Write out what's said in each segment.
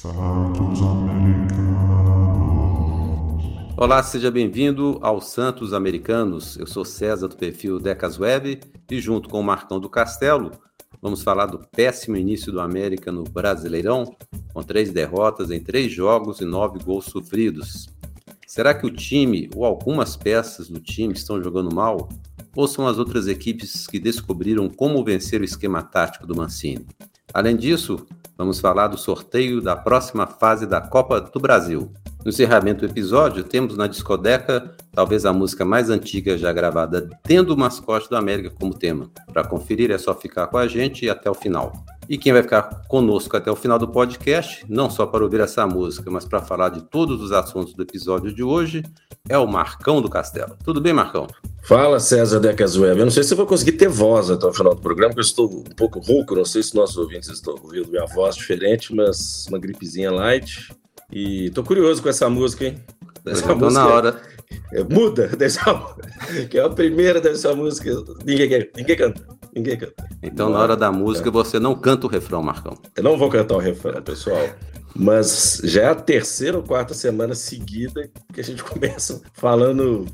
Santos Americanos. Olá, seja bem-vindo ao Santos Americanos. Eu sou César do perfil Decas Web e junto com o Marcão do Castelo, vamos falar do péssimo início do América no Brasileirão, com três derrotas em três jogos e nove gols sofridos. Será que o time ou algumas peças do time estão jogando mal? Ou são as outras equipes que descobriram como vencer o esquema tático do Mancini? Além disso, vamos falar do sorteio da próxima fase da Copa do Brasil. No encerramento do episódio, temos na discoteca talvez a música mais antiga já gravada, tendo o mascote do América como tema. Para conferir é só ficar com a gente até o final. E quem vai ficar conosco até o final do podcast, não só para ouvir essa música, mas para falar de todos os assuntos do episódio de hoje, é o Marcão do Castelo. Tudo bem, Marcão? Fala, César Decas Web. Eu não sei se eu vou conseguir ter voz até o final do programa, porque eu estou um pouco rouco. Não sei se nossos ouvintes estão ouvindo minha voz diferente, mas uma gripezinha light. E tô curioso com essa música, hein? Essa música na hora. É, muda, dessa, que é a primeira dessa música. Ninguém, ninguém canta. Ninguém canta. Então, na hora da música, é. você não canta o refrão, Marcão. Eu não vou cantar o refrão, pessoal. Mas já é a terceira ou quarta semana seguida que a gente começa falando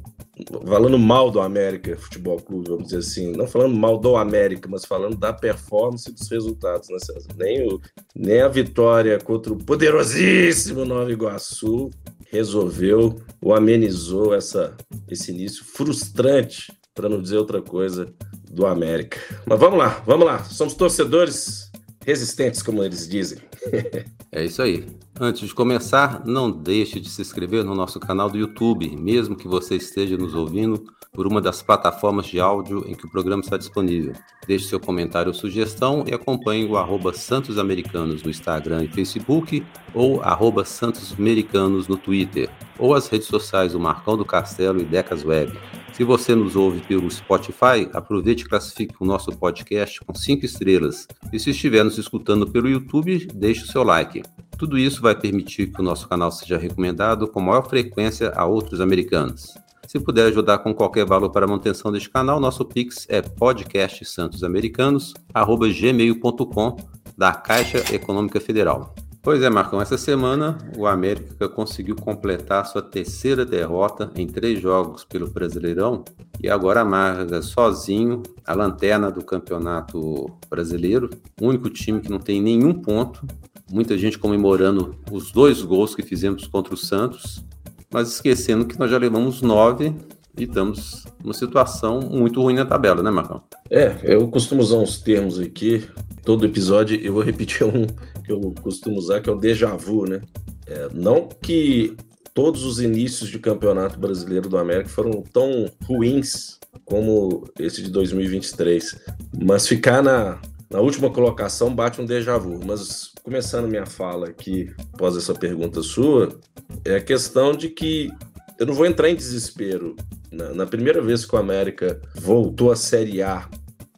falando mal do América Futebol Clube, vamos dizer assim, não falando mal do América, mas falando da performance e dos resultados, né, César? Nem, o, nem a vitória contra o poderosíssimo Nova Iguaçu resolveu ou amenizou essa, esse início frustrante, para não dizer outra coisa, do América. Mas vamos lá, vamos lá. Somos torcedores resistentes, como eles dizem. é isso aí. Antes de começar, não deixe de se inscrever no nosso canal do YouTube, mesmo que você esteja nos ouvindo por uma das plataformas de áudio em que o programa está disponível. Deixe seu comentário ou sugestão e acompanhe o arroba Santos Americanos no Instagram e Facebook ou arroba Santos Americanos no Twitter ou as redes sociais do Marcão do Castelo e Decas Web. Se você nos ouve pelo Spotify, aproveite e classifique o nosso podcast com cinco estrelas. E se estiver nos escutando pelo YouTube, deixe o seu like. Tudo isso vai permitir que o nosso canal seja recomendado com maior frequência a outros americanos. Se puder ajudar com qualquer valor para a manutenção deste canal, nosso Pix é podcastsantosamericanos.gmail.com da Caixa Econômica Federal. Pois é, Marcão, essa semana o América conseguiu completar sua terceira derrota em três jogos pelo Brasileirão e agora amarga sozinho a lanterna do Campeonato Brasileiro, o único time que não tem nenhum ponto. Muita gente comemorando os dois gols que fizemos contra o Santos, mas esquecendo que nós já levamos nove e estamos numa situação muito ruim na tabela, né, Marcão? É, eu costumo usar uns termos aqui, todo episódio eu vou repetir um que eu costumo usar, que é o déjà vu, né? É, não que todos os inícios de campeonato brasileiro do América foram tão ruins como esse de 2023, mas ficar na, na última colocação bate um déjà vu. Mas começando minha fala aqui, após essa pergunta sua, é a questão de que eu não vou entrar em desespero. Na, na primeira vez que o América voltou à Série A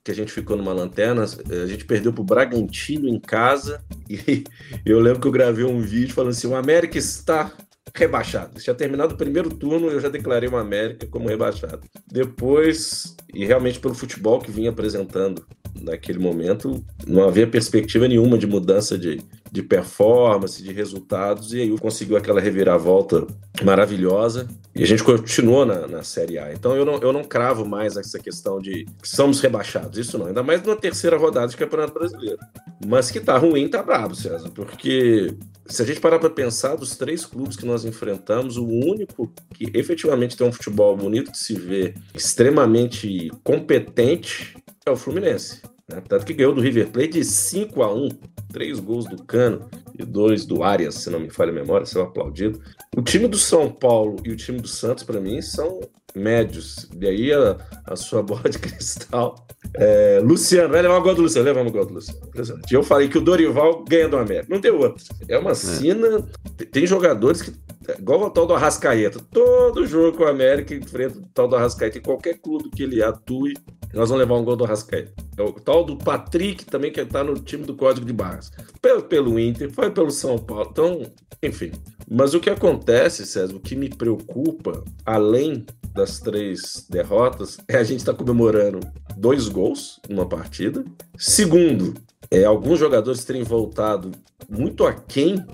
que a gente ficou numa lanterna, a gente perdeu pro Bragantino em casa e eu lembro que eu gravei um vídeo falando assim: o América está rebaixado. Tinha terminado o primeiro turno, eu já declarei o América como rebaixado. Depois, e realmente pelo futebol que vinha apresentando naquele momento, não havia perspectiva nenhuma de mudança de, de performance, de resultados, e aí conseguiu aquela reviravolta maravilhosa e a gente continuou na, na Série A. Então eu não, eu não cravo mais essa questão de somos rebaixados, isso não, ainda mais na terceira rodada de Campeonato Brasileiro. Mas que tá ruim, tá brabo, César, porque se a gente parar para pensar dos três clubes que nós enfrentamos, o único que efetivamente tem um futebol bonito de se ver, extremamente competente, é o Fluminense. Né? Tanto que ganhou do River Plate de 5 a 1 três gols do Cano e dois do Arias, se não me falha a memória, são aplaudidos. O time do São Paulo e o time do Santos, para mim, são médios. E aí a, a sua bola de cristal. É, Luciano, vai levar o gol do Luciano, levamos o gol do Luciano. Eu falei que o Dorival ganha do América. Não tem outro. É uma é. sina. Tem jogadores que. Igual o tal do Arrascaeta. Todo jogo com o América enfrenta o tal do Arrascaeta. Em qualquer clube que ele atue, nós vamos levar um gol do Arrascaeta. É o tal do Patrick também, que está no time do Código de Barras. Pelo, pelo Inter, foi pelo São Paulo. Então, enfim. Mas o que acontece, César, o que me preocupa, além das três derrotas, é a gente estar tá comemorando dois gols numa partida. Segundo, é alguns jogadores terem voltado muito aquém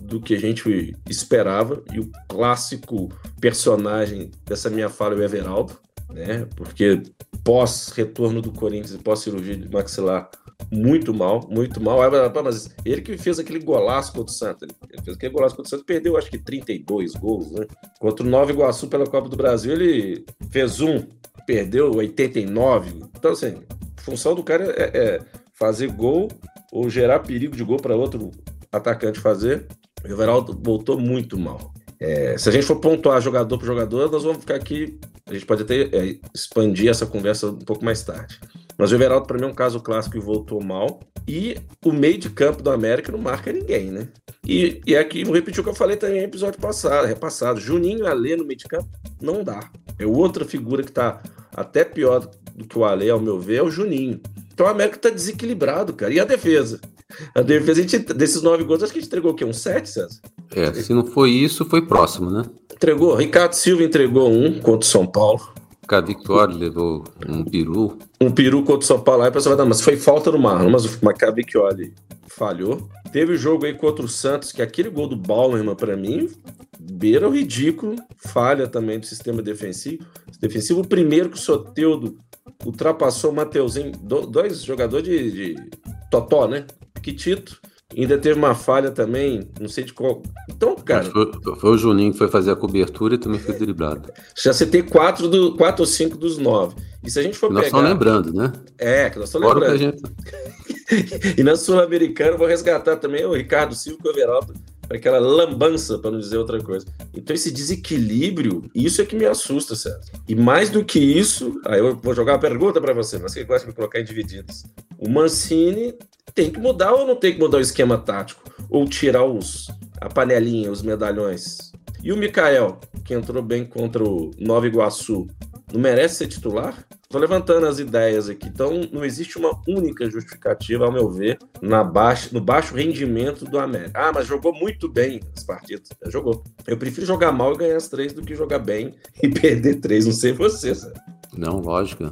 do que a gente esperava. E o clássico personagem dessa minha fala é o Everaldo, né? Porque pós-retorno do Corinthians pós-cirurgia de maxilar, muito mal, muito mal. Mas ele que fez aquele golaço contra o Santos. Ele fez aquele golaço contra o Santos, perdeu acho que 32 gols, né? Contra o Nova Iguaçu pela Copa do Brasil, ele fez um, perdeu 89. Então, assim, a função do cara é, é fazer gol ou gerar perigo de gol para outro atacante fazer. O Everaldo voltou muito mal. É, se a gente for pontuar jogador por jogador, nós vamos ficar aqui. A gente pode até é, expandir essa conversa um pouco mais tarde. Mas o Everaldo, para mim, é um caso clássico e voltou mal. E o meio de campo do América não marca ninguém, né? E, e aqui vou repetir o que eu falei também no episódio passado, repassado. Juninho Alê no meio de campo não dá. É outra figura que tá até pior do que o Alê, ao meu ver, é o Juninho. Então o América tá desequilibrado, cara. E a defesa? A defesa, a gente, desses nove gols, acho que a gente entregou o quê? Um sete, César? É, se não foi isso, foi próximo, né? Entregou. Ricardo Silva entregou um contra o São Paulo. Cavicchioli levou um peru. Um peru contra o São Paulo. Aí a pessoa vai dar, mas foi falta no Marlon, mas o Cavicchioli falhou. Teve o jogo aí contra o Santos, que aquele gol do Bauerman, para mim, beira o ridículo. Falha também do sistema defensivo. defensivo. O primeiro que o Soteudo ultrapassou o Mateuzinho, dois jogadores de, de Totó, né? Tito Ainda teve uma falha também, não sei de qual. Então, cara. Foi, foi, o Juninho que foi fazer a cobertura e também foi driblado. Já citei quatro, do, quatro ou cinco dos nove. E se a gente for nós pegar. Nós estamos lembrando, né? É, que nós estamos lembrando. Gente... e na Sul-Americana, vou resgatar também o Ricardo Silva e o Everaldo aquela lambança, para não dizer outra coisa. Então, esse desequilíbrio, isso é que me assusta, certo? E mais do que isso, aí eu vou jogar uma pergunta para você, mas você gosta de me colocar em divididos. O Mancini tem que mudar ou não tem que mudar o esquema tático? Ou tirar os, a panelinha, os medalhões? E o Mikael, que entrou bem contra o Nova Iguaçu, não merece ser titular? Estou levantando as ideias aqui. Então, não existe uma única justificativa, ao meu ver, na baixa, no baixo rendimento do América. Ah, mas jogou muito bem as partidas. É, jogou. Eu prefiro jogar mal e ganhar as três do que jogar bem e perder três. Não sei você? Não, lógico.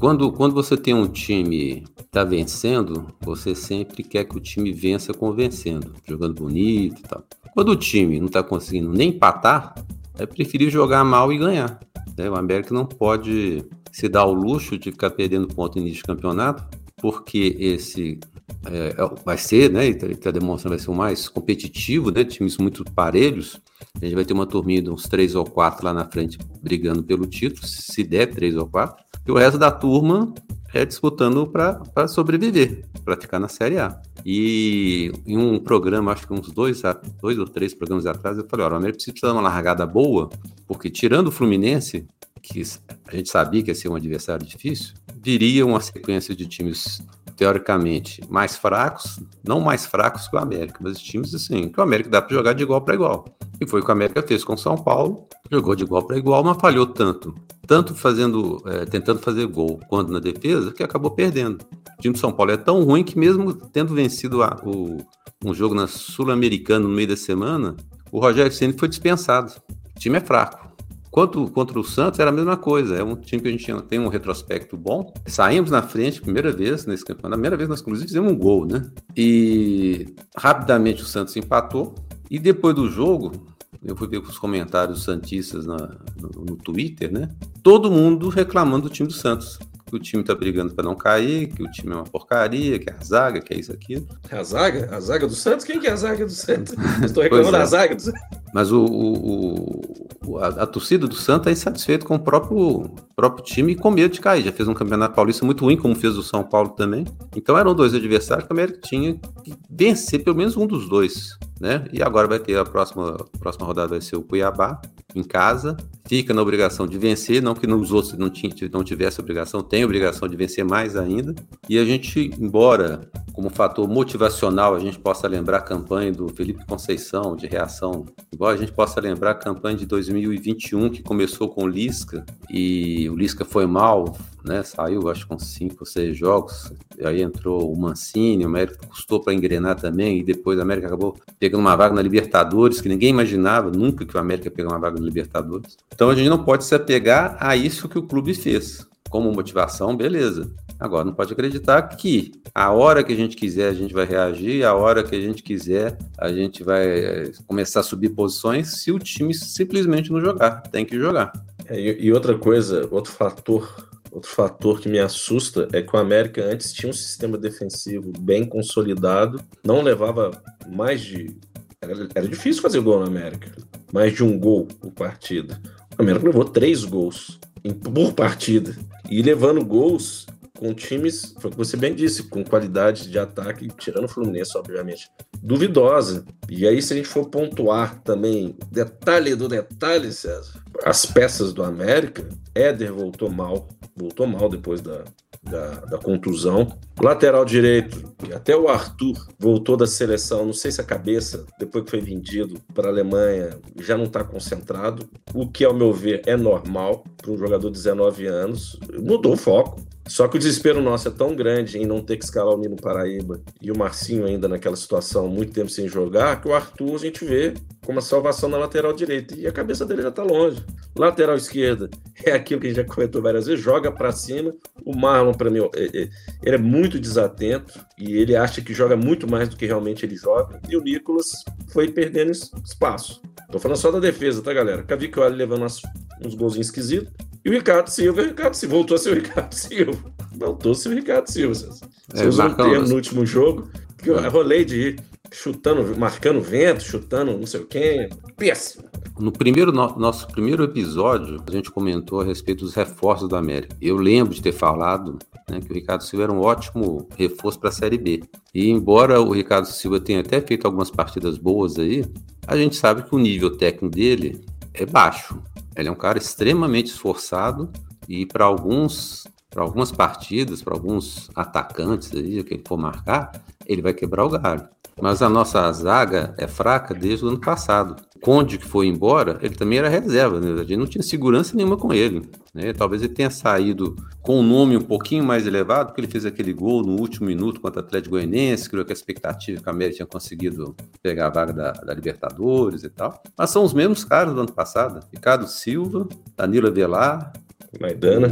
Quando, quando você tem um time que está vencendo, você sempre quer que o time vença convencendo, jogando bonito e tal. Quando o time não está conseguindo nem empatar, é preferir jogar mal e ganhar. Né? O América não pode se dar o luxo de ficar perdendo ponto no início de campeonato, porque esse é, é vai ser, né? Ele está demonstrando vai ser o mais competitivo, né? Times muito parelhos. A gente vai ter uma turminha de uns três ou quatro lá na frente brigando pelo título, se der três ou quatro. E o resto da turma é disputando para sobreviver, para ficar na Série A. E em um programa, acho que uns dois, dois ou três programas atrás, eu falei: olha, o América precisa dar uma largada boa, porque tirando o Fluminense, que a gente sabia que ia ser um adversário difícil, viria uma sequência de times teoricamente mais fracos, não mais fracos que o América, mas times assim, que o América dá para jogar de igual para igual. E foi o que o América fez com o São Paulo, jogou de igual para igual, mas falhou tanto, tanto fazendo, é, tentando fazer gol quanto na defesa, que acabou perdendo. O time do São Paulo é tão ruim que mesmo tendo vencido a, o, um jogo na Sul-Americana no meio da semana, o Rogério Ceni foi dispensado. O time é fraco. Quanto contra o Santos era a mesma coisa. É um time que a gente tem um retrospecto bom. Saímos na frente, primeira vez nesse campeonato. Na primeira vez nós, inclusive, fizemos um gol, né? E rapidamente o Santos empatou. E depois do jogo, eu fui ver os comentários santistas na, no, no Twitter, né? Todo mundo reclamando do time do Santos que o time tá brigando para não cair, que o time é uma porcaria, que é a zaga, que é isso aqui. A zaga? A zaga do Santos? Quem que é a zaga do Santos? Estou reclamando é. da zaga do Santos. Mas o, o, a, a, torcida do Santos é insatisfeita com o próprio, próprio time e com medo de cair. Já fez um campeonato paulista muito ruim, como fez o São Paulo também. Então eram dois adversários que o América tinha que vencer pelo menos um dos dois. Né? E agora vai ter a próxima, a próxima rodada vai ser o Cuiabá em casa, fica na obrigação de vencer, não que nos outros não, tinha, não tivesse obrigação, tem obrigação de vencer mais ainda. E a gente, embora como fator motivacional a gente possa lembrar a campanha do Felipe Conceição de reação, embora a gente possa lembrar a campanha de 2021 que começou com o Lisca e o Lisca foi mal, né? Saiu acho com cinco ou seis jogos, aí entrou o Mancini, o América custou para engrenar também e depois a América acabou pegando uma vaga na Libertadores que ninguém imaginava nunca que o América pegar uma vaga na Libertadores. Então a gente não pode se apegar a isso que o clube fez. Como motivação, beleza. Agora, não pode acreditar que a hora que a gente quiser a gente vai reagir, a hora que a gente quiser a gente vai eh, começar a subir posições se o time simplesmente não jogar. Tem que jogar. É, e outra coisa, outro fator Outro fator que me assusta é que o América antes tinha um sistema defensivo bem consolidado, não levava mais de. Era, era difícil fazer gol no América, mais de um gol por partida. O América levou três gols por partida. E levando gols com times, foi o que você bem disse, com qualidade de ataque, tirando o Fluminense, obviamente, duvidosa. E aí, se a gente for pontuar também, detalhe do detalhe, César, as peças do América, Éder voltou mal, voltou mal depois da, da, da, contusão. Lateral direito, até o Arthur voltou da seleção, não sei se a cabeça, depois que foi vendido para a Alemanha, já não está concentrado, o que, ao meu ver, é normal para um jogador de 19 anos. Mudou o foco. Só que o desespero nosso é tão grande em não ter que escalar o Nino Paraíba e o Marcinho ainda naquela situação, muito tempo sem jogar, que o Arthur a gente vê como a salvação na lateral direita. E a cabeça dele já tá longe. Lateral esquerda é aquilo que a gente já comentou várias vezes, joga para cima. O Marlon, para mim, é, é, ele é muito desatento e ele acha que joga muito mais do que realmente ele joga. E o Nicolas foi perdendo espaço. Tô falando só da defesa, tá, galera? Cavicchioli levando umas, uns golzinhos esquisitos. E o Ricardo Silva, o Ricardo Silva, voltou a ser o Ricardo Silva. Voltou a ser o Ricardo Silva. Você é, usou um termo no último jogo, que eu é. rolei de ir chutando, marcando vento, chutando não sei o quê. Péssimo. No primeiro no, nosso primeiro episódio, a gente comentou a respeito dos reforços da América. Eu lembro de ter falado né, que o Ricardo Silva era um ótimo reforço para a Série B. E embora o Ricardo Silva tenha até feito algumas partidas boas aí, a gente sabe que o nível técnico dele é baixo. Ele é um cara extremamente esforçado e para alguns, para algumas partidas, para alguns atacantes aí que ele for marcar, ele vai quebrar o galho. Mas a nossa zaga é fraca desde o ano passado. Conde, que foi embora, ele também era reserva, né? a gente não tinha segurança nenhuma com ele. Né? Talvez ele tenha saído com um nome um pouquinho mais elevado, porque ele fez aquele gol no último minuto contra o Atlético Goianiense, criou que a expectativa que a América tinha conseguido pegar a vaga da, da, Libertadores e tal. Mas são os mesmos caras do ano passado: Ricardo Silva, Danilo Avelar, Maidana.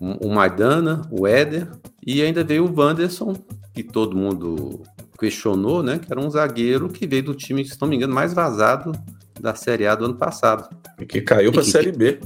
O, o Maidana, o Éder, e ainda veio o Wanderson, que todo mundo questionou, né? Que era um zagueiro que veio do time, se não me engano, mais vazado da Série A do ano passado. E que caiu para a Série B.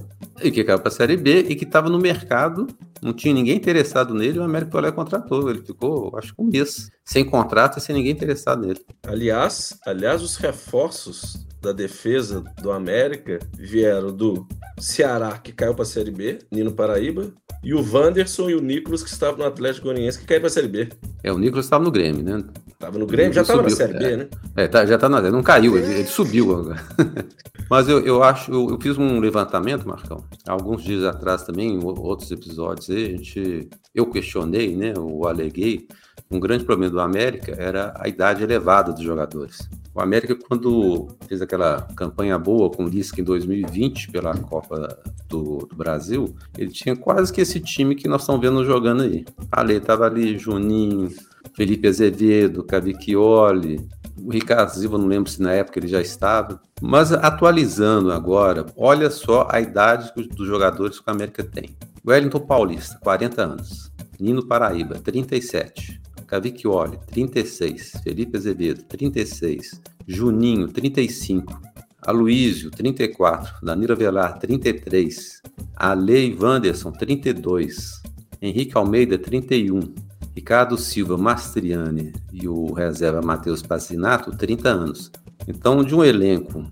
E que caiu para a Série B e que estava no mercado, não tinha ninguém interessado nele, o Américo Tolé contratou. Ele ficou, acho que um mês sem contrato e sem ninguém interessado nele. Aliás, aliás, os reforços da defesa do América vieram do Ceará, que caiu para a Série B, Nino Paraíba, e o Wanderson e o Nicolas, que estavam no Atlético Goianiense, que caiu para a Série B. É, o Nicolas estava no Grêmio, né? Estava no Grêmio, já estava na Série B, é. né? É, tá, já está na não caiu, ele, ele subiu agora. Mas eu, eu acho, eu, eu, fiz um levantamento, Marcão, alguns dias atrás também, em outros episódios aí, a gente, eu questionei, né, eu aleguei, um grande problema do América era a idade elevada dos jogadores. O América, quando fez aquela campanha boa com o Lisca em 2020 pela Copa do, do, Brasil, ele tinha quase que esse time que nós estamos vendo jogando aí. Ali, estava ali Juninho, Felipe Azevedo, Cavicchioli, o Ricardo Silva, não lembro se na época ele já estava. Mas atualizando agora, olha só a idade dos jogadores que o América tem. Wellington Paulista, 40 anos. Nino Paraíba, 37. Cavicchioli, 36. Felipe Azevedo, 36. Juninho, 35. Aloísio, 34. Danilo Velar, 33. Alei Wanderson, 32. Henrique Almeida, 31. Ricardo Silva Mastriani e o reserva Matheus Pacinato, 30 anos. Então, de um elenco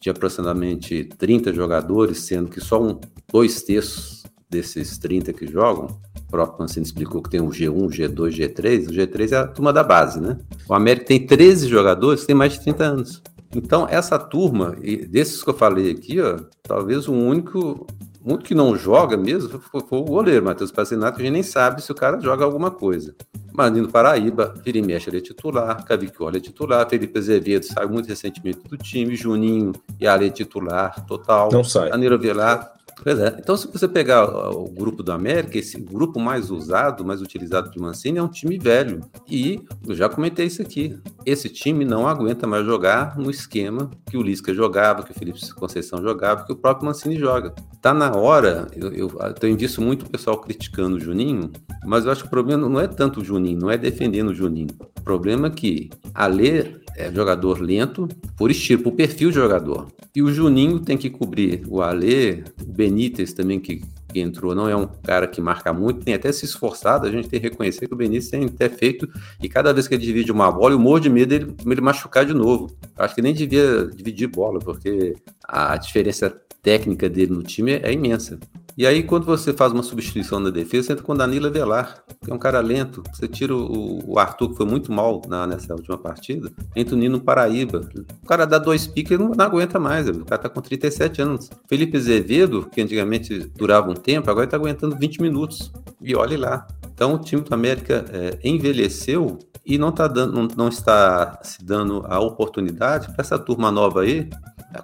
de aproximadamente 30 jogadores, sendo que só um, dois terços desses 30 que jogam, o próprio Mancini explicou que tem o G1, G2, G3. O G3 é a turma da base, né? O América tem 13 jogadores que têm mais de 30 anos. Então, essa turma, desses que eu falei aqui, ó, talvez o único, o único que não joga mesmo foi, foi o goleiro, Matheus Pacinato, que a gente nem sabe se o cara joga alguma coisa. Manino Paraíba, vira mexe, ele é titular, Cavicchioli é titular, Felipe Azevedo saiu muito recentemente do time, Juninho e Ale é titular, total. Não sai. Danilo Velar Pois é. Então, se você pegar o grupo do América, esse grupo mais usado, mais utilizado de Mancini é um time velho. E eu já comentei isso aqui. Esse time não aguenta mais jogar no esquema que o Lisca jogava, que o Felipe Conceição jogava, que o próprio Mancini joga. Tá na hora, eu, eu, eu tenho visto muito o pessoal criticando o Juninho, mas eu acho que o problema não é tanto o Juninho, não é defendendo o Juninho. O problema é que a ler é jogador lento por estilo, por perfil de jogador. E o Juninho tem que cobrir o Alê, o Benítez também que, que, entrou, não é um cara que marca muito, tem até se esforçado, a gente tem que reconhecer que o Benítez tem até feito, e cada vez que ele divide uma bola, eu morro de medo dele ele machucar de novo. Acho que nem devia dividir bola, porque a diferença técnica dele no time é imensa. E aí, quando você faz uma substituição na defesa, você entra com o Danilo Velar, que é um cara lento. Você tira o, o Arthur, que foi muito mal na, nessa última partida, entra o Nino Paraíba. O cara dá dois piques e não, não aguenta mais. O cara tá com 37 anos. Felipe Azevedo, que antigamente durava um tempo, agora tá aguentando 20 minutos. E olhe lá. Então, o time do América é, envelheceu e não, tá dando, não, não está se dando a oportunidade para essa turma nova aí,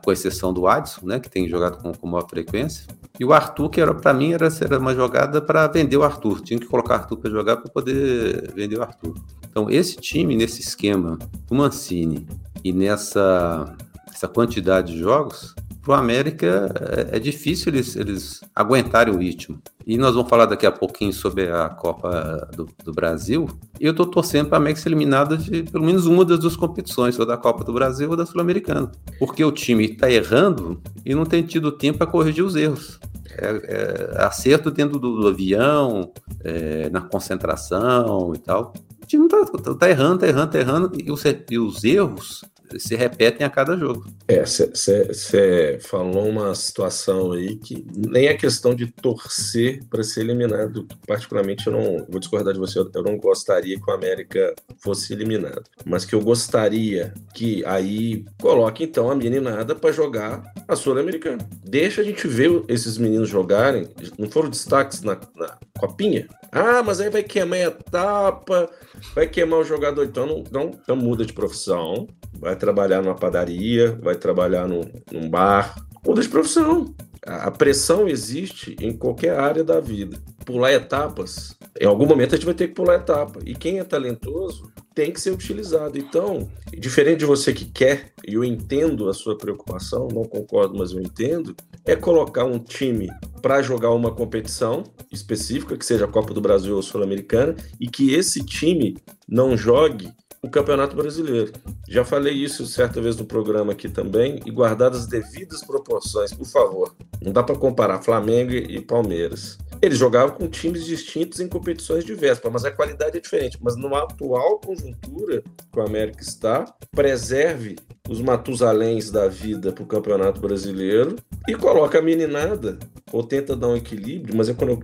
com exceção do Adson, né, que tem jogado com, com maior frequência, e o Arthur, que era para mim era, era uma jogada para vender o Arthur. Tinha que colocar o Arthur para jogar para poder vender o Arthur. Então, esse time, nesse esquema, o Mancini e nessa essa quantidade de jogos, para o América é, é, difícil eles, eles aguentarem o ritmo. E nós vamos falar daqui a pouquinho sobre a Copa do, do Brasil. E eu estou torcendo para a América ser eliminada de pelo menos uma das duas competições, ou da Copa do Brasil ou da Sul-Americana. Porque o time está errando e não tem tido tempo para corrigir os erros. É, é, acerto dentro do, do avião, é, na concentração e tal. O time está tá, tá errando, está errando, está errando, e os, e os erros se repetem a cada jogo. É, você falou uma situação aí que nem é questão de torcer para ser eliminado. Particularmente, eu não vou discordar de você, eu não gostaria que o América fosse eliminado. Mas que eu gostaria que aí coloque então a meninada para jogar a Sul-Americana. Deixa a gente ver esses meninos jogarem. Não foram destaques na, na copinha? Ah, mas aí vai queimar a etapa, vai queimar o jogador. Então não, não, não muda de profissão vai trabalhar numa padaria, vai trabalhar num, num bar, muda de profissão. A pressão existe em qualquer área da vida. Pular etapas, em algum momento a gente vai ter que pular etapa. E quem é talentoso tem que ser utilizado. Então, diferente de você que quer, e eu entendo a sua preocupação, não concordo, mas eu entendo, é colocar um time para jogar uma competição específica, que seja a Copa do Brasil ou Sul-Americana, e que esse time não jogue o Campeonato Brasileiro. Já falei isso certa vez no programa aqui também, e guardadas as devidas proporções, por favor. Não dá para comparar Flamengo e Palmeiras. Eles jogavam com times distintos em competições diversas, mas a qualidade é diferente. Mas numa atual conjuntura que o América está, preserve os Matusaléns da vida para o Campeonato Brasileiro e coloca a meninada, ou tenta dar um equilíbrio, mas é quando eu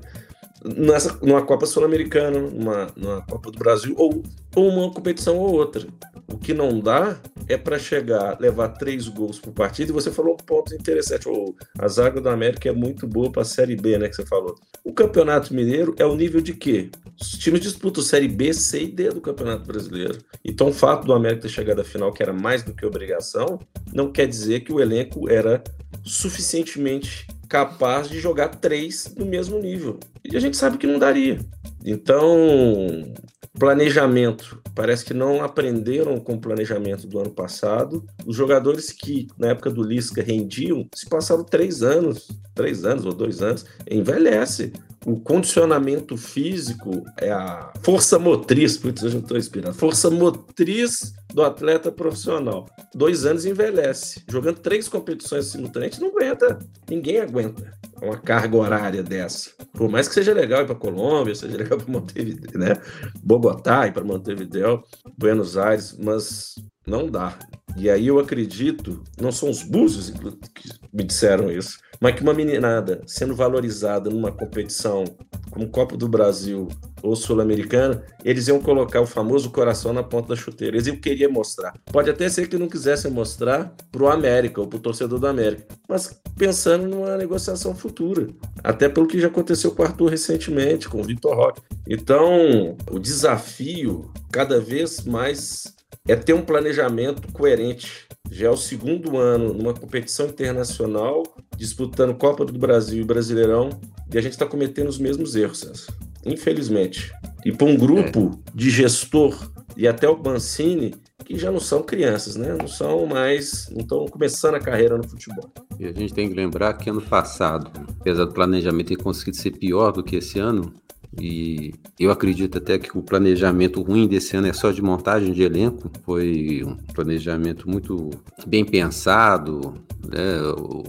nessa, numa Copa Sul-Americana, numa, numa Copa do Brasil, ou, ou uma competição ou outra. O que não dá é para chegar, levar três gols por partida, e você falou um ponto interessante, oh, a zaga do América é muito boa para a Série B, né, que você falou. O Campeonato Mineiro é o nível de quê? Os times disputam Série B, C e D do Campeonato Brasileiro. Então o fato do América ter chegado à final, que era mais do que obrigação, não quer dizer que o elenco era suficientemente capaz de jogar três no mesmo nível. E a gente sabe que não daria. Então, planejamento. Parece que não aprenderam com o planejamento do ano passado. Os jogadores que, na época do Lisca, rendiam, se passaram três anos, três anos ou dois anos, envelhece o condicionamento físico é a força motriz, putz, eu já estou inspirado, força motriz do atleta profissional. Dois anos envelhece. Jogando três competições simultâneas, não aguenta. Ninguém aguenta uma carga horária dessa. Por mais que seja legal ir para Colômbia, seja legal para Montevideo, né? Bogotá, ir para Montevideo, Buenos Aires, mas não dá. E aí eu acredito, não são os búzios que me disseram isso, mas que uma meninada sendo valorizada numa competição como Copa do Brasil ou Sul-Americana, eles iam colocar o famoso coração na ponta da chuteira. Eles iam querer mostrar. Pode até ser que não quisessem mostrar para o América ou para o torcedor do América, mas pensando numa negociação futura. Até pelo que já aconteceu com o Arthur recentemente, com o Vitor Roque. Então, o desafio cada vez mais é ter um planejamento coerente. Já é o segundo ano numa competição internacional disputando Copa do Brasil e Brasileirão, e a gente está cometendo os mesmos erros, César. Infelizmente. E para um grupo é. de gestor e até o Mancini, que já não são crianças, né? Não são mais, não estão começando a carreira no futebol. E a gente tem que lembrar que ano passado, apesar do planejamento ter conseguido ser pior do que esse ano, e eu acredito até que o planejamento ruim desse ano é só de montagem de elenco. Foi um planejamento muito bem pensado. Né?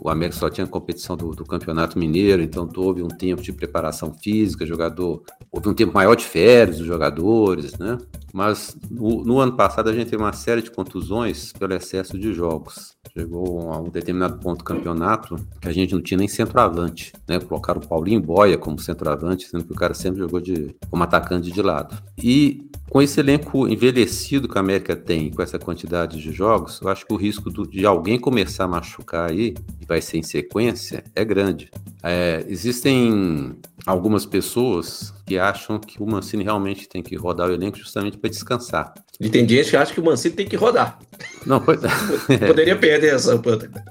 O América só tinha competição do, do, Campeonato Mineiro, então houve um tempo de preparação física, jogador. Houve um tempo maior de férias dos jogadores, né? Mas no, no ano passado a gente teve uma série de contusões pelo excesso de jogos. Chegou a um determinado ponto do campeonato que a gente não tinha nem centroavante, né? Colocaram o Paulinho Boia como centroavante, sendo que o cara sempre jogou de, como atacante de lado. E com esse elenco envelhecido que a América tem, com essa quantidade de jogos, eu acho que o risco do, de alguém começar a machucar aí, e vai ser em sequência, é grande. É, existem algumas pessoas que acham que o Mancini realmente tem que rodar o elenco justamente para descansar. E tem gente que acha que o Mancini tem que rodar. Não, pode... poderia perder essa oportunidade.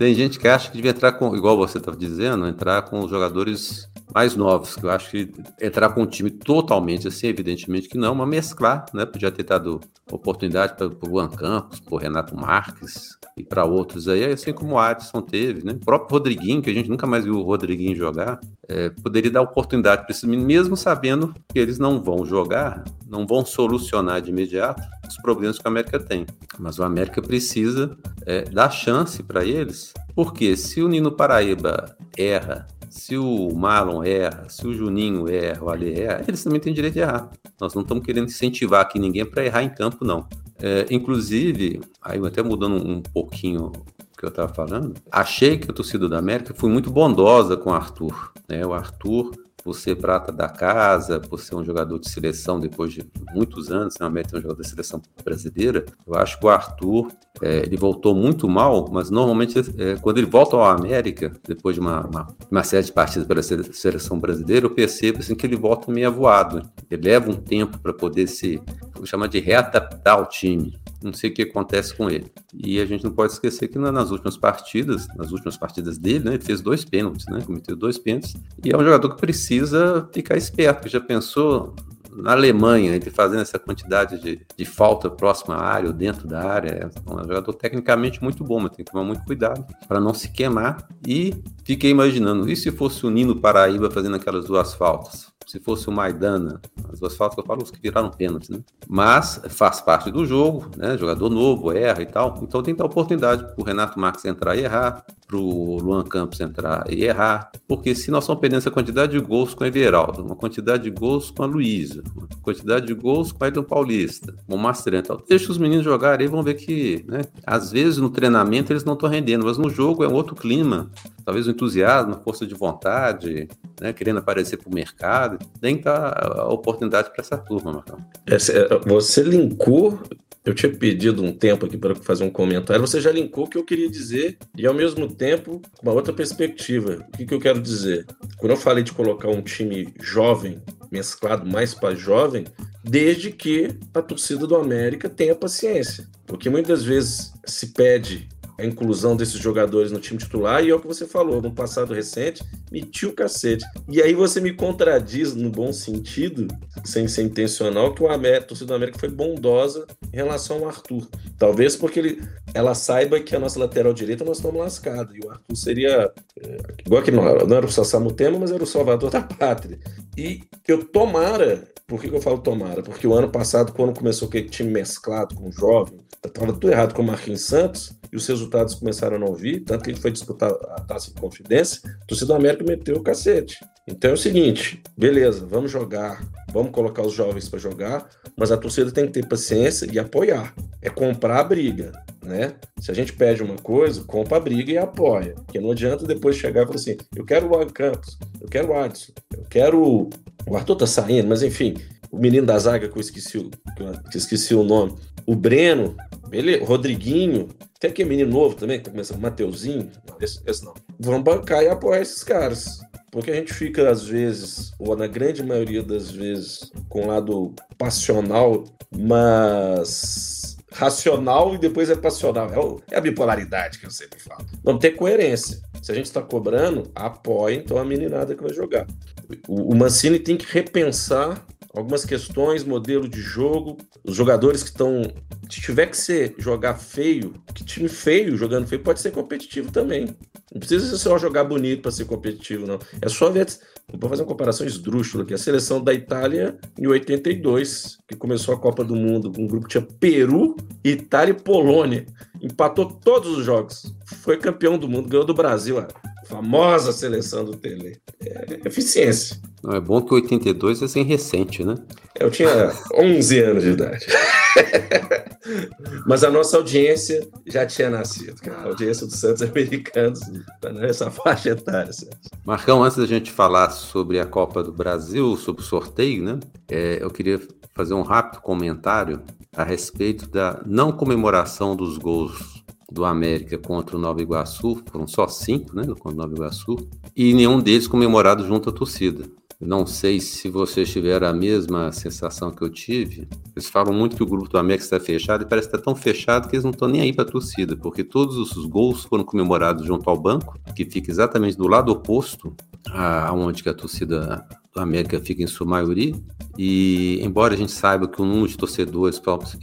Tem gente que acha que devia entrar com, igual você estava dizendo, entrar com os jogadores mais novos, que eu acho que entrar com um time totalmente assim, evidentemente que não, mas mesclar, né? Podia ter dado oportunidade para o Juan Campos, para Renato Marques e para outros aí, assim como o Adson teve, né? O próprio Rodriguinho, que a gente nunca mais viu o Rodriguinho jogar, é, poderia dar oportunidade para esses meninos, mesmo sabendo que eles não vão jogar, não vão solucionar de imediato os problemas que o América tem. Mas o América precisa é, dar chance para eles, porque se o Nino Paraíba erra se o Marlon erra, se o Juninho erra, o Ale erra, eles também têm direito de errar. Nós não estamos querendo incentivar aqui ninguém para errar em campo, não. É, inclusive, aí até mudando um pouquinho que eu estava falando, achei que a torcida da América foi muito bondosa com o Arthur. Né? O Arthur por ser prata da casa, por ser um jogador de seleção depois de muitos anos, né, é um jogador de seleção brasileira, eu acho que o Arthur, é, ele voltou muito mal, mas normalmente é, quando ele volta ao América, depois de uma, uma, uma, série de partidas pela seleção brasileira, eu percebo assim, que ele volta meio avoado. Ele leva um tempo para poder se, vou chamar de readaptar ao time não sei o que acontece com ele. E a gente não pode esquecer que nas últimas partidas, nas últimas partidas dele, né, ele fez dois pênaltis, né, cometeu dois pênaltis, e é um jogador que precisa ficar esperto, porque já pensou na Alemanha, ele fazendo essa quantidade de, de falta próxima à área ou dentro da área, é um jogador tecnicamente muito bom, mas tem que tomar muito cuidado para não se queimar. E fiquei imaginando, e se fosse o Nino Paraíba fazendo aquelas duas faltas? Se fosse o Maidana, as duas faltas eu falo, os que viraram pênalti, né? Mas faz parte do jogo, né? Jogador novo, erra e tal. Então tem que dar oportunidade para o Renato Marques entrar e errar, para o Luan Campos entrar e errar, porque se nós estamos perdendo essa quantidade de gols com o Everaldo, uma quantidade de gols com a Luísa, uma quantidade de gols com o Ayrton Paulista, com o Mastrento, tal. deixa os meninos jogarem e vão ver que, né? Às vezes no treinamento eles não estão rendendo, mas no jogo é um outro clima, talvez o entusiasmo, força de vontade, né? Querendo aparecer para o mercado nem dar a oportunidade para essa turma, Marcão. É, você linkou eu tinha pedido um tempo aqui para fazer um comentário. Você já linkou o que eu queria dizer e, ao mesmo tempo, uma outra perspectiva. O que, que eu quero dizer? Quando eu falei de colocar um time jovem, mesclado mais para jovem, desde que a torcida do América tenha paciência. Porque muitas vezes se pede a inclusão desses jogadores no time titular, e é o que você falou, no passado recente, metiu o cacete. E aí você me contradiz, no bom sentido, sem ser intencional, que o América, torcida do América foi bondosa em relação ao Arthur. Talvez porque ele, ela saiba que a nossa lateral direita nós estamos lascados, e o Arthur seria, é, igual que não, não era o Sassamutema, mas era o salvador da pátria. E eu tomara, por que, que eu falo tomara? Porque o ano passado, quando começou aquele time mesclado com jovem, estava tudo errado com o Marquinhos Santos, e os resultados começaram a não vir, tanto que ele foi disputar a taça de confidência, a torcida do América meteu o cacete. Então é o seguinte, beleza, vamos jogar, vamos colocar os jovens para jogar, mas a torcida tem que ter paciência e apoiar. É comprar a briga, né? Se a gente pede uma coisa, compra a briga e apoia. Porque não adianta depois chegar e falar assim, eu quero o Campos, eu quero o Adson, eu quero... O Arthur tá saindo, mas enfim, o menino da zaga que eu esqueci, que eu esqueci o nome, o Breno, beleza, o Rodriguinho, tem aquele menino novo também, que tá começando, Mateuzinho, esse, esse não. Vamos bancar e apoiar esses caras. Porque a gente fica, às vezes, ou na grande maioria das vezes, com o lado passional, mas racional e depois é passional. É, o, é, a bipolaridade que eu sempre falo. Vamos ter coerência. Se a gente está cobrando, apoia então a meninada que vai jogar. O, o Mancini tem que repensar algumas questões, modelo de jogo, os jogadores que estão. Se tiver que ser jogar feio, que time feio jogando feio pode ser competitivo também. Não precisa só jogar bonito para ser competitivo, não. É só ver. Vou fazer uma comparação esdrúxula aqui. A seleção da Itália em 82, que começou a Copa do Mundo, um grupo que tinha Peru, Itália e Polônia. Empatou todos os jogos. Foi campeão do mundo, ganhou do Brasil. A famosa seleção do Tele. É eficiência. Não, é bom que 82 é sem recente, né? Eu tinha 11 anos de idade. Mas a nossa audiência já tinha nascido, A audiência dos Santos Americanos está nessa faixa etária. Marcão, antes da gente falar sobre a Copa do Brasil, sobre o sorteio, né? É, eu queria fazer um rápido comentário a respeito da não comemoração dos gols do América contra o Nova Iguaçu, foram só cinco, né, contra o Nova Iguaçu, e nenhum deles comemorado junto à torcida. Não sei se vocês tiveram a mesma sensação que eu tive. Eles falam muito que o grupo do América está fechado e parece que está tão fechado que eles não estão nem aí para a torcida, porque todos os gols foram comemorados junto ao banco, que fica exatamente do lado oposto aonde a torcida do América fica em sua maioria. E embora a gente saiba que o número de torcedores,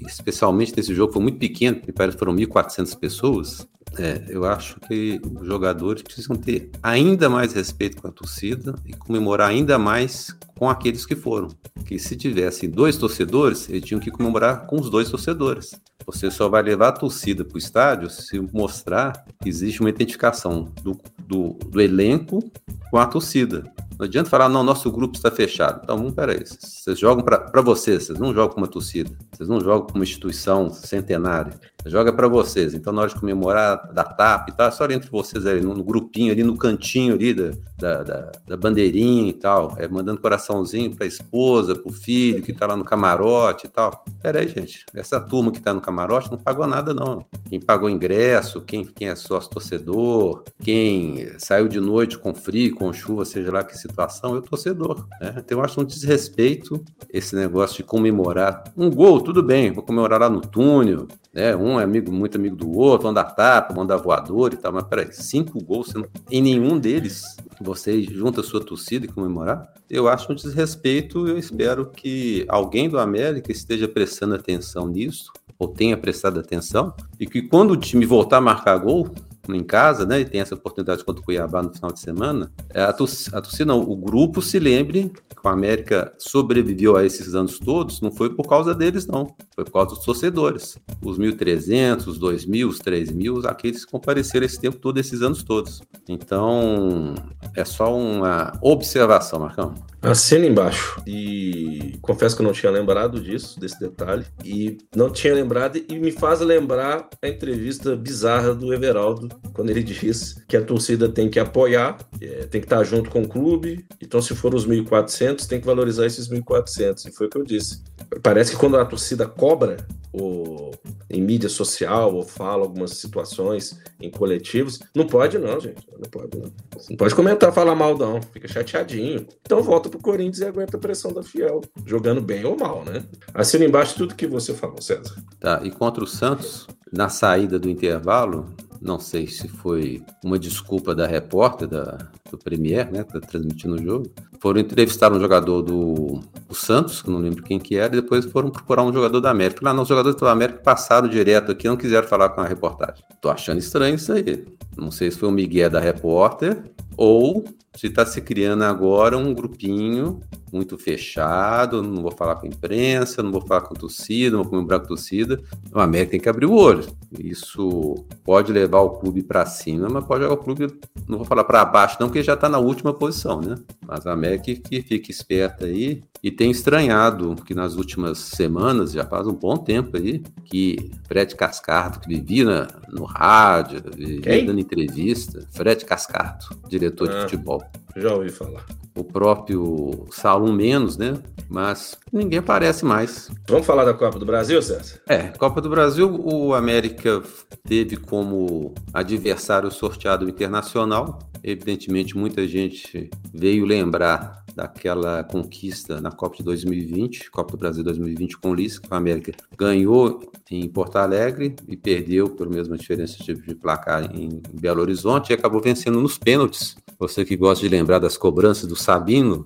especialmente nesse jogo, foi muito pequeno, me parece que foram 1.400 pessoas, é, eu acho que os jogadores precisam ter ainda mais respeito com a torcida e comemorar ainda mais com aqueles que foram. Que se tivessem dois torcedores, eles tinham que comemorar com os dois torcedores. Você só vai levar a torcida para o estádio se mostrar que existe uma identificação do, do, do elenco com a torcida. Não adianta falar, não, nosso grupo está fechado. Então, vamos, peraí, vocês jogam para vocês, vocês não jogam com uma torcida, vocês não jogam com uma instituição centenária, joga para vocês. Então, na hora de comemorar da TAP e tal, é só entre vocês ali, no, no, grupinho ali, no cantinho ali da, da, da, da bandeirinha e tal, é, mandando coraçãozinho para a esposa, para o filho que está lá no camarote e tal. Peraí, gente, essa turma que está no camarote não pagou nada, não. Quem pagou ingresso, quem, quem é sócio torcedor, quem saiu de noite com frio, com chuva, seja lá que se situação é o torcedor. Né? Então eu acho um desrespeito esse negócio de comemorar. Um gol, tudo bem, vou comemorar lá no túnel, né? Um é amigo, muito amigo do outro, da tapa, da voador e tal, mas peraí, cinco gols, em nenhum deles você junta a sua torcida e comemorar? Eu acho um desrespeito, eu espero que alguém do América esteja prestando atenção nisso, ou tenha prestado atenção, e que quando o time voltar a marcar gol, em casa, né, e tem essa oportunidade contra o Cuiabá no final de semana, é, a torcida, a torcida não, o grupo se lembre que o América sobreviveu a esses anos todos, não foi por causa deles, não, foi por causa dos torcedores. Os 1.300, os 2.000, os 3.000, aqueles que compareceram esse tempo todo, esses anos todos. Então, é só uma observação, Marcão. Assina embaixo. E confesso que eu não tinha lembrado disso, desse detalhe. E não tinha lembrado, e me faz lembrar a entrevista bizarra do Everaldo, quando ele diz que a torcida tem que apoiar, é, tem que estar junto com o clube. Então, se for os 1.400, tem que valorizar esses 1.400. E foi o que eu disse. Parece que quando a torcida cobra, ou em mídia social, ou fala algumas situações em coletivos, não pode não, gente. Não pode não. Não pode comentar, falar mal não. Fica chateadinho. Então volta pro Corinthians e aguenta a pressão da Fiel. Jogando bem ou mal, né? Assina embaixo tudo que você falou, César. Tá, e contra o Santos, na saída do intervalo, não sei se foi uma desculpa da repórter da, do Premier, né, tá transmitindo o jogo. Foram entrevistar um jogador do, do, Santos, que não lembro quem que era, e depois foram procurar um jogador da América. Lá, não, os jogadores da América passaram direto aqui, não quiseram falar com a reportagem. Tô achando estranho isso aí. Não sei se foi o Miguel da repórter ou se está se criando agora um grupinho muito fechado, não vou falar com a imprensa, não vou falar com a torcida, não vou comemorar com a torcida. O América tem que abrir o olho. Isso pode levar o clube para cima, mas pode levar o clube, não vou falar para baixo não, porque já está na última posição, né? Mas a América que fique esperta aí e tem estranhado que nas últimas semanas, já faz um bom tempo aí, que Fred Cascardo, que vivia na, no rádio, vivia Quem? dando entrevista, Fred Cascardo, diretor ah, de futebol. Já ouvi falar. O próprio Salum menos, né? Mas ninguém aparece mais. Vamos falar da Copa do Brasil, César? É, Copa do Brasil, o América teve como adversário sorteado o Internacional. Evidentemente, muita gente veio lembrar daquela conquista na Copa de 2020, Copa do Brasil 2020 com o Lisca, a América ganhou em Porto Alegre e perdeu por mesma diferença de placar em Belo Horizonte e acabou vencendo nos pênaltis. Você que gosta de lembrar das cobranças do Sabino,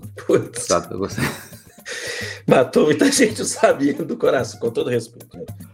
sabe, você... Matou muita gente o Sabino do coração, com todo respeito.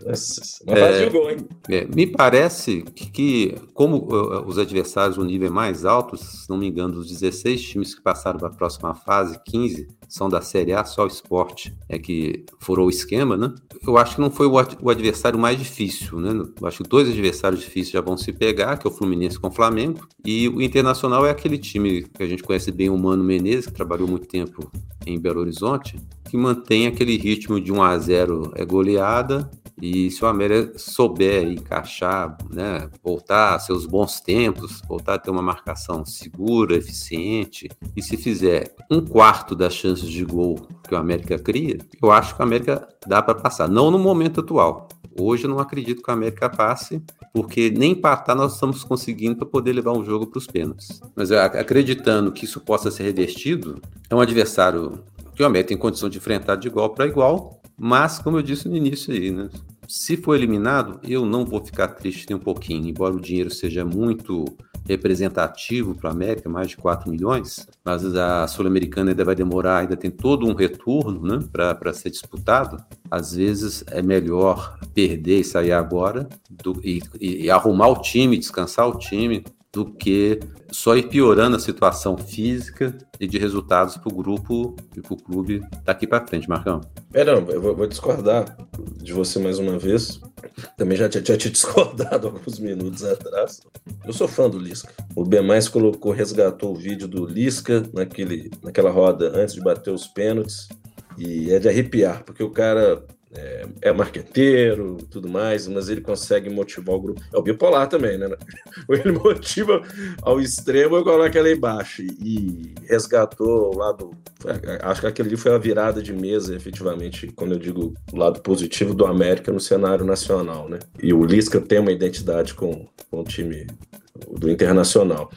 Nossa, é, gol, hein? É, me parece que, que, como uh, os adversários, o nível é mais alto, se não me engano, dos 16 times que passaram para a próxima fase, 15 são da Série A, só o esporte é que furou o esquema, né? Eu acho que não foi o, ad o adversário mais difícil, né? Eu acho que dois adversários difíceis já vão se pegar, que é o Fluminense com o Flamengo, e o Internacional é aquele time que a gente conhece bem, o Mano Menezes, que trabalhou muito tempo em Belo Horizonte, que mantém aquele ritmo de 1 a 0 é goleada e se o América souber encaixar, né, voltar a seus bons tempos, voltar a ter uma marcação segura, eficiente, e se fizer um quarto das chances de gol que o América cria, eu acho que o América dá para passar. Não no momento atual. Hoje eu não acredito que o América passe, porque nem empatar nós estamos conseguindo para poder levar um jogo para os pênaltis. Mas acreditando que isso possa ser revertido, é um adversário que o América tem condição de enfrentar de igual para igual, mas, como eu disse no início aí, né? Se for eliminado, eu não vou ficar triste nem um pouquinho, embora o dinheiro seja muito representativo para a América, mais de 4 milhões, mas a Sul-Americana ainda vai demorar, ainda tem todo um retorno né, para ser disputado. Às vezes é melhor perder e sair agora do, e, e arrumar o time, descansar o time, do que só ir piorando a situação física e de resultados para o grupo e para o clube daqui para frente, Marcão. É, não, eu vou, discordar de você mais uma vez. Também já tinha, tinha discordado alguns minutos atrás. Eu sou fã do Lisca. O B mais colocou, resgatou o vídeo do Lisca naquele, naquela roda antes de bater os pênaltis. E é de arrepiar, porque o cara é, é marqueteiro tudo mais, mas ele consegue motivar o grupo. É o bipolar também, né? Ele motiva ao extremo e coloca ela embaixo. E resgatou o lado. Acho que aquele ali foi a virada de mesa, efetivamente, quando eu digo o lado positivo do América no cenário nacional, né? E o Lisca tem uma identidade com, com o time do Internacional.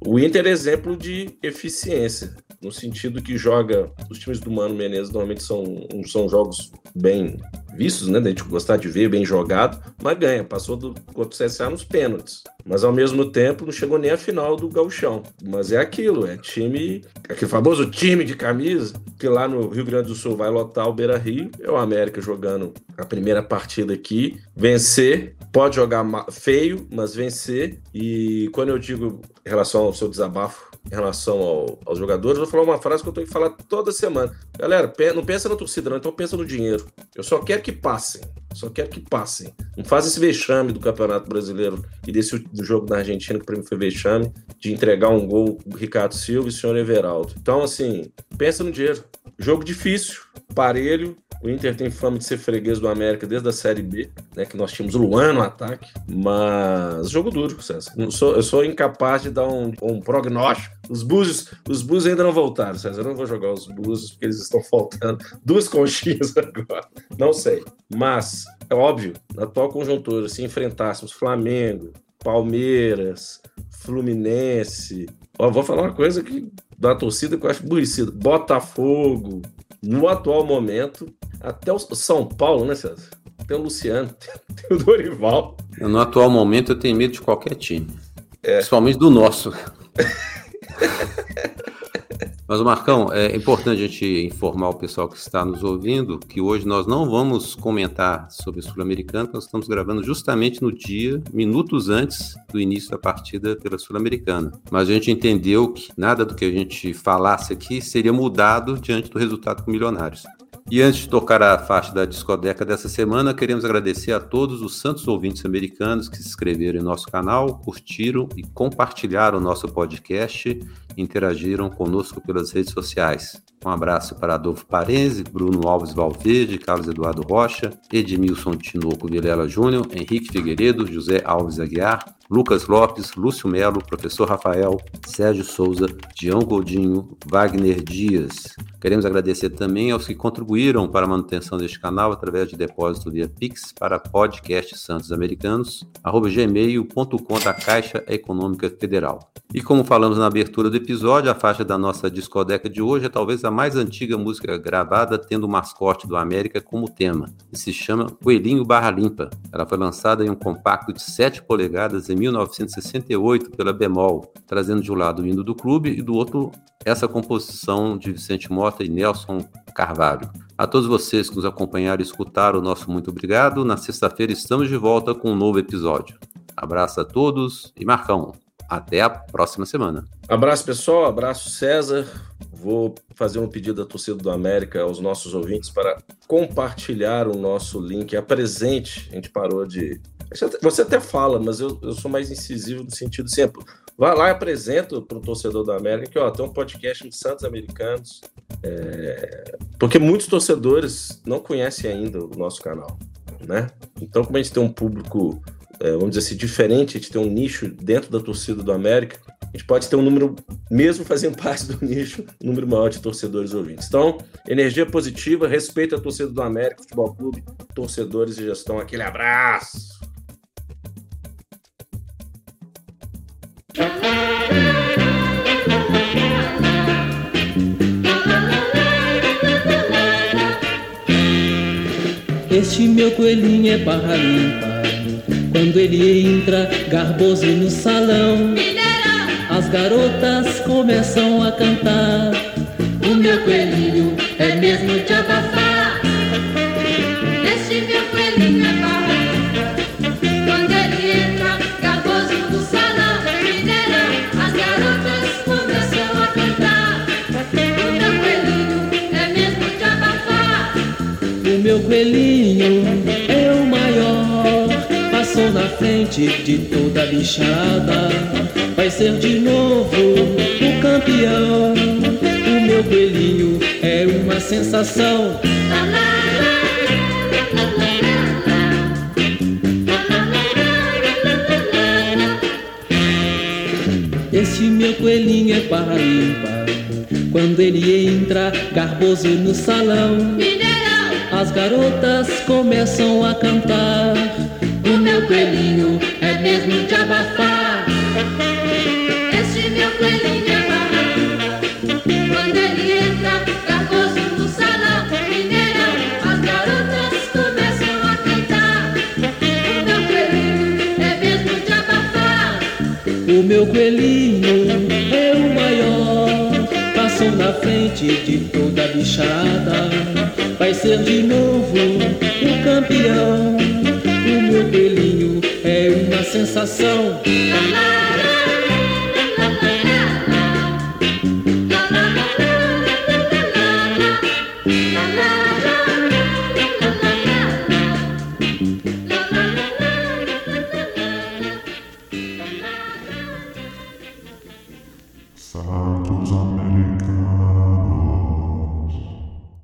O Inter é exemplo de eficiência no sentido que joga. Os times do Mano Menezes normalmente são, são jogos bem vistos, né? Da gente gostar de ver, bem jogado, mas ganha. Passou do, contra o CSA nos pênaltis. Mas ao mesmo tempo não chegou nem a final do Gauchão. Mas é aquilo, é time. Aquele famoso time de camisa, que lá no Rio Grande do Sul vai lotar o Beira Rio. É o América jogando a primeira partida aqui. Vencer, pode jogar feio, mas vencer. E quando eu digo em relação ao seu desabafo em relação ao, aos jogadores, vou falar uma frase que eu tenho que falar toda semana. Galera, não pensa na torcida, não, então pensa no dinheiro. Eu só quero que passem. Só quero que passem. Não faz esse vexame do Campeonato Brasileiro e desse do jogo da Argentina, que para mim foi vexame, de entregar um gol do Ricardo Silva e o senhor Everaldo. Então, assim, pensa no dinheiro. Jogo difícil, parelho, o Inter tem fama de ser freguês do América desde a Série B, né? Que nós tínhamos o Luan no ataque. Mas jogo duro, César. Eu sou, eu sou incapaz de dar um, um prognóstico. Os Búzios, os Búzios ainda não voltaram, César. Eu não vou jogar os Búzios porque eles estão faltando duas conchinhas agora. Não sei. Mas, é óbvio, na atual conjuntura, se enfrentássemos Flamengo, Palmeiras, Fluminense. Ó, vou falar uma coisa que da torcida que eu acho aborrecida. Botafogo, no atual momento, até o São Paulo, né, César? Tem o Luciano, tem o Dorival. No atual momento, eu tenho medo de qualquer time. É. Principalmente do nosso. Mas, Marcão, é importante a gente informar o pessoal que está nos ouvindo que hoje nós não vamos comentar sobre o Sul-Americano, nós estamos gravando justamente no dia, minutos antes do início da partida pela Sul-Americana. Mas a gente entendeu que nada do que a gente falasse aqui seria mudado diante do resultado com Milionários. E antes de tocar a faixa da discoteca dessa semana, queremos agradecer a todos os santos ouvintes americanos que se inscreveram em nosso canal, curtiram e compartilharam o nosso podcast e interagiram conosco pelas redes sociais. Um abraço para Adolfo Parense, Bruno Alves Valverde, Carlos Eduardo Rocha, Edmilson Tinoco Vilela Júnior, Henrique Figueiredo, José Alves Aguiar, Lucas Lopes, Lúcio Melo, Professor Rafael, Sérgio Souza, Dião Godinho, Wagner Dias. Queremos agradecer também aos que contribuíram para a manutenção deste canal através de depósito via Pix para podcastsantosamericanos@gmail.com da Caixa Econômica Federal. E como falamos na abertura do episódio, a faixa da nossa discodeca de hoje é talvez a mais antiga música gravada tendo o mascote do América como tema, e se chama Coelhinho Barra Limpa. Ela foi lançada em um compacto de 7 polegadas em 1968 pela Bemol, trazendo de um lado o hino do clube e do outro essa composição de Vicente Mota e Nelson Carvalho. A todos vocês que nos acompanharam e escutaram, o nosso muito obrigado. Na sexta-feira estamos de volta com um novo episódio. Abraço a todos e Marcão. Até a próxima semana. Abraço, pessoal. Abraço, César. Vou fazer um pedido à torcida do América, aos nossos ouvintes, para compartilhar o nosso link. Apresente. A gente parou de. Você até fala, mas eu, eu sou mais incisivo no sentido sempre. Vá lá e apresenta para o torcedor do América que ó, tem um podcast de Santos Americanos. É... Porque muitos torcedores não conhecem ainda o nosso canal. Né? Então, como a gente tem um público é, vamos dizer assim, diferente, a gente tem um nicho dentro da torcida do América, a gente pode ter um número, mesmo fazendo parte do nicho, um número maior de torcedores ouvintes. Então, energia positiva, respeito à torcida do América Futebol Clube, torcedores e gestão. Aquele abraço! Este meu coelhinho é barra limpa quando ele entra garboso no salão, as garotas começam a cantar. O meu coelhinho é mesmo de abafar. Frente de toda a bichada. Vai ser de novo o campeão. O meu coelhinho é uma sensação. Esse meu coelhinho é para limpa. Quando ele entra garboso no salão, as garotas começam a cantar meu coelhinho é mesmo de abafar. Este meu coelhinho é barra. Quando ele entra, garboso no salão, mineirão, as garotas começam a cantar. O meu coelhinho é mesmo de abafar. O meu coelhinho é o maior. Passou na frente de toda a bichada. Vai ser de novo o campeão sensação.